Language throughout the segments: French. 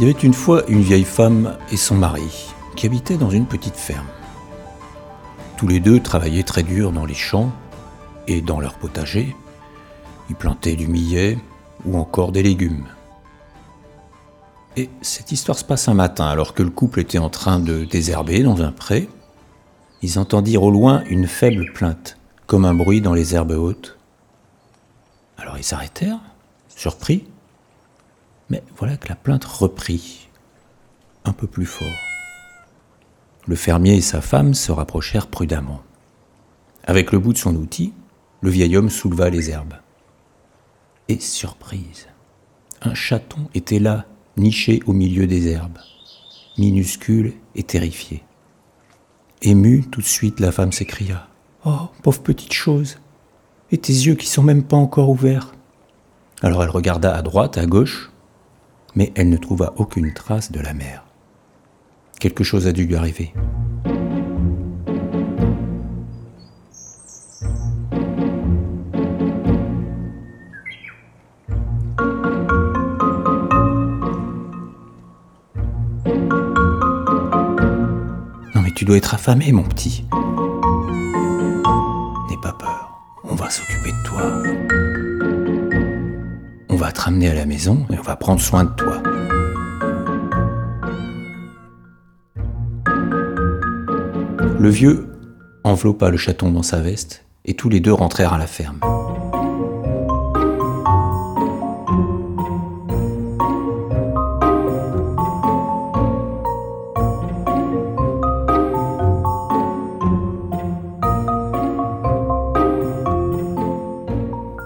Il y avait une fois une vieille femme et son mari qui habitaient dans une petite ferme. Tous les deux travaillaient très dur dans les champs et dans leur potager. Ils plantaient du millet ou encore des légumes. Et cette histoire se passe un matin alors que le couple était en train de désherber dans un pré. Ils entendirent au loin une faible plainte, comme un bruit dans les herbes hautes. Alors ils s'arrêtèrent, surpris, mais voilà que la plainte reprit, un peu plus fort. Le fermier et sa femme se rapprochèrent prudemment. Avec le bout de son outil, le vieil homme souleva les herbes. Et surprise, un chaton était là, niché au milieu des herbes, minuscule et terrifié. Émue, tout de suite, la femme s'écria Oh, pauvre petite chose Et tes yeux qui sont même pas encore ouverts Alors elle regarda à droite, à gauche, mais elle ne trouva aucune trace de la mère. Quelque chose a dû lui arriver. Non mais tu dois être affamé, mon petit. N'aie pas peur, on va s'occuper de toi va te ramener à la maison et on va prendre soin de toi. Le vieux enveloppa le chaton dans sa veste et tous les deux rentrèrent à la ferme.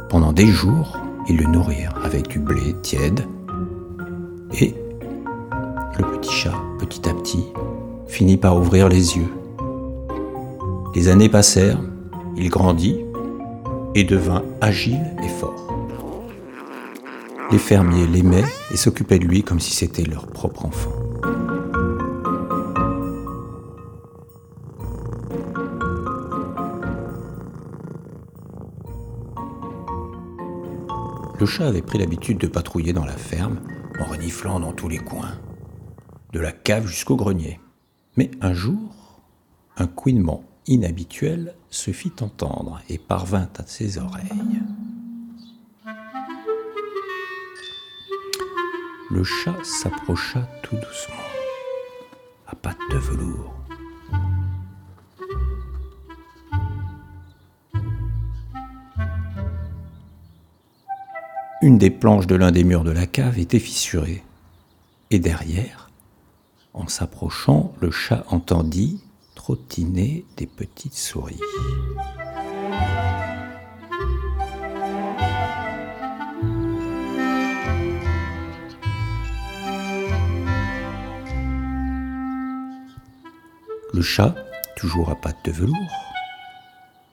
Pendant des jours, ils le nourrirent avec du blé tiède. Et le petit chat, petit à petit, finit par ouvrir les yeux. Les années passèrent, il grandit et devint agile et fort. Les fermiers l'aimaient et s'occupaient de lui comme si c'était leur propre enfant. Le chat avait pris l'habitude de patrouiller dans la ferme en reniflant dans tous les coins, de la cave jusqu'au grenier. Mais un jour, un couinement inhabituel se fit entendre et parvint à ses oreilles. Le chat s'approcha tout doucement, à pattes de velours. Une des planches de l'un des murs de la cave était fissurée. Et derrière, en s'approchant, le chat entendit des petites souris. Le chat, toujours à pattes de velours,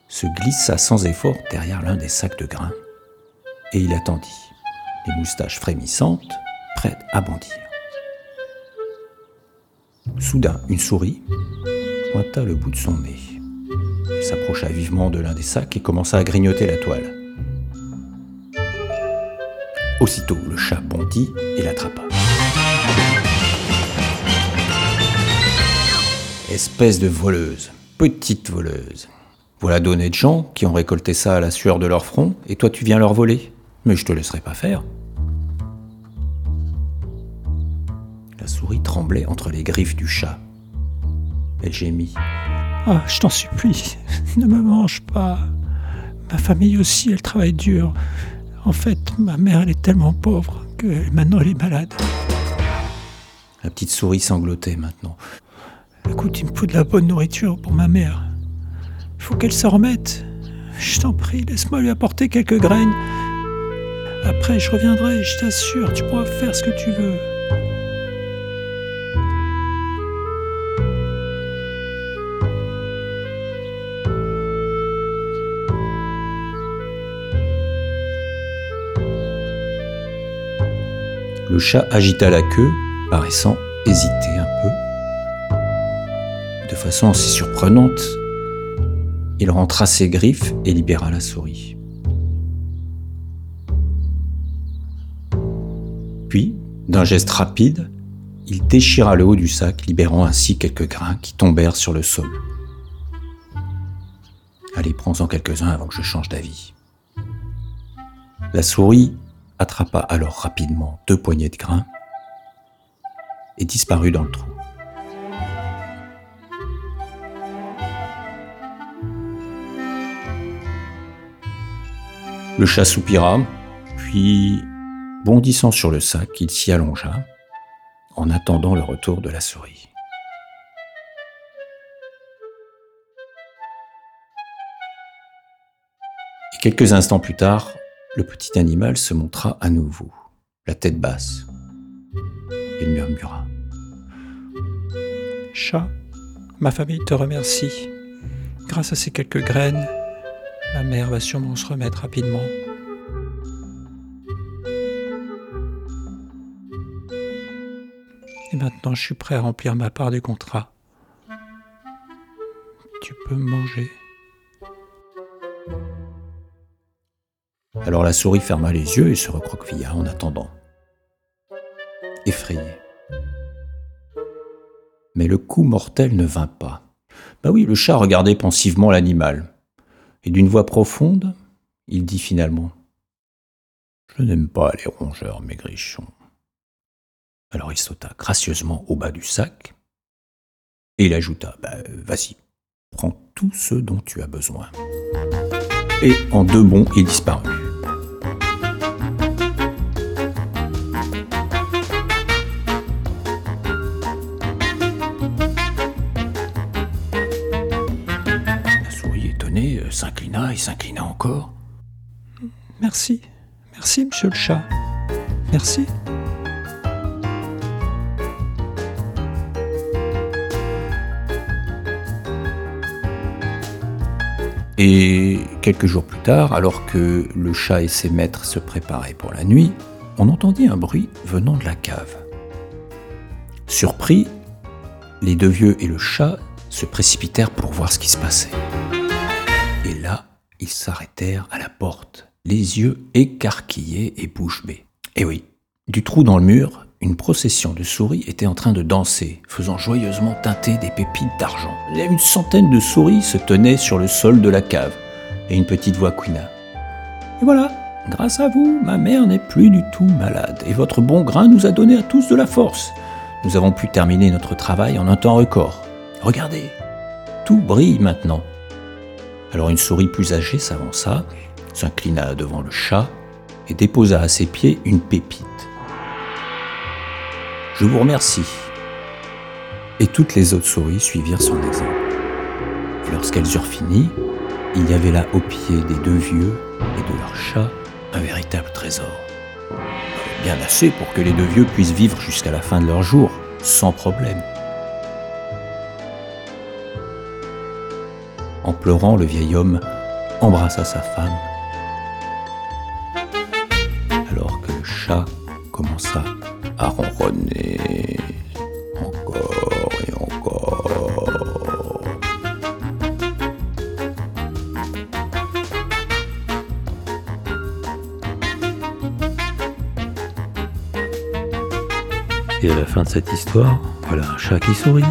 se glissa sans effort derrière l'un des sacs de grains et il attendit, les moustaches frémissantes, prêtes à bondir. Soudain, une souris pointa le bout de son nez. Elle s'approcha vivement de l'un des sacs et commença à grignoter la toile. Aussitôt, le chat bondit et l'attrapa. Espèce de voleuse, petite voleuse. Voilà d'honnêtes gens qui ont récolté ça à la sueur de leur front, et toi tu viens leur voler mais je te laisserai pas faire. La souris tremblait entre les griffes du chat. Elle gémit. Ah, je t'en supplie, ne me mange pas. Ma famille aussi, elle travaille dur. En fait, ma mère, elle est tellement pauvre que maintenant elle est malade. La petite souris sanglotait maintenant. Écoute, il me faut de la bonne nourriture pour ma mère. Il faut qu'elle s'en remette. Je t'en prie, laisse-moi lui apporter quelques graines. Après, je reviendrai, je t'assure, tu pourras faire ce que tu veux. Le chat agita la queue, paraissant hésiter un peu. De façon assez surprenante, il rentra ses griffes et libéra la souris. Puis, d'un geste rapide, il déchira le haut du sac, libérant ainsi quelques grains qui tombèrent sur le sol. Allez, prends-en quelques-uns avant que je change d'avis. La souris attrapa alors rapidement deux poignées de grains et disparut dans le trou. Le chat soupira, puis, bondissant sur le sac, il s'y allongea en attendant le retour de la souris. Et quelques instants plus tard, le petit animal se montra à nouveau, la tête basse. Il murmura. Chat, ma famille te remercie. Grâce à ces quelques graines, ma mère va sûrement se remettre rapidement. Et maintenant, je suis prêt à remplir ma part du contrat. Tu peux manger. Alors la souris ferma les yeux et se recroquevilla en attendant. Effrayée. Mais le coup mortel ne vint pas. Bah oui, le chat regardait pensivement l'animal. Et d'une voix profonde, il dit finalement Je n'aime pas les rongeurs maigrichons. Alors il sauta gracieusement au bas du sac et il ajouta bah, Vas-y, prends tout ce dont tu as besoin. Et en deux bonds, il disparut. Encore. Merci. Merci, monsieur le chat. Merci. Et quelques jours plus tard, alors que le chat et ses maîtres se préparaient pour la nuit, on entendit un bruit venant de la cave. Surpris, les deux vieux et le chat se précipitèrent pour voir ce qui se passait. Et là, ils s'arrêtèrent à la porte, les yeux écarquillés et bouche bée. Et oui, du trou dans le mur, une procession de souris était en train de danser, faisant joyeusement teinter des pépites d'argent. Une centaine de souris se tenaient sur le sol de la cave, et une petite voix couina. Et voilà, grâce à vous, ma mère n'est plus du tout malade, et votre bon grain nous a donné à tous de la force. Nous avons pu terminer notre travail en un temps record. Regardez, tout brille maintenant. Alors une souris plus âgée s'avança, s'inclina devant le chat et déposa à ses pieds une pépite. Je vous remercie. Et toutes les autres souris suivirent son exemple. Lorsqu'elles eurent fini, il y avait là au pied des deux vieux et de leur chat un véritable trésor. Bien assez pour que les deux vieux puissent vivre jusqu'à la fin de leur jour, sans problème. En pleurant, le vieil homme embrassa sa femme, alors que le chat commença à ronronner encore et encore. Et à la fin de cette histoire, voilà un chat qui sourit.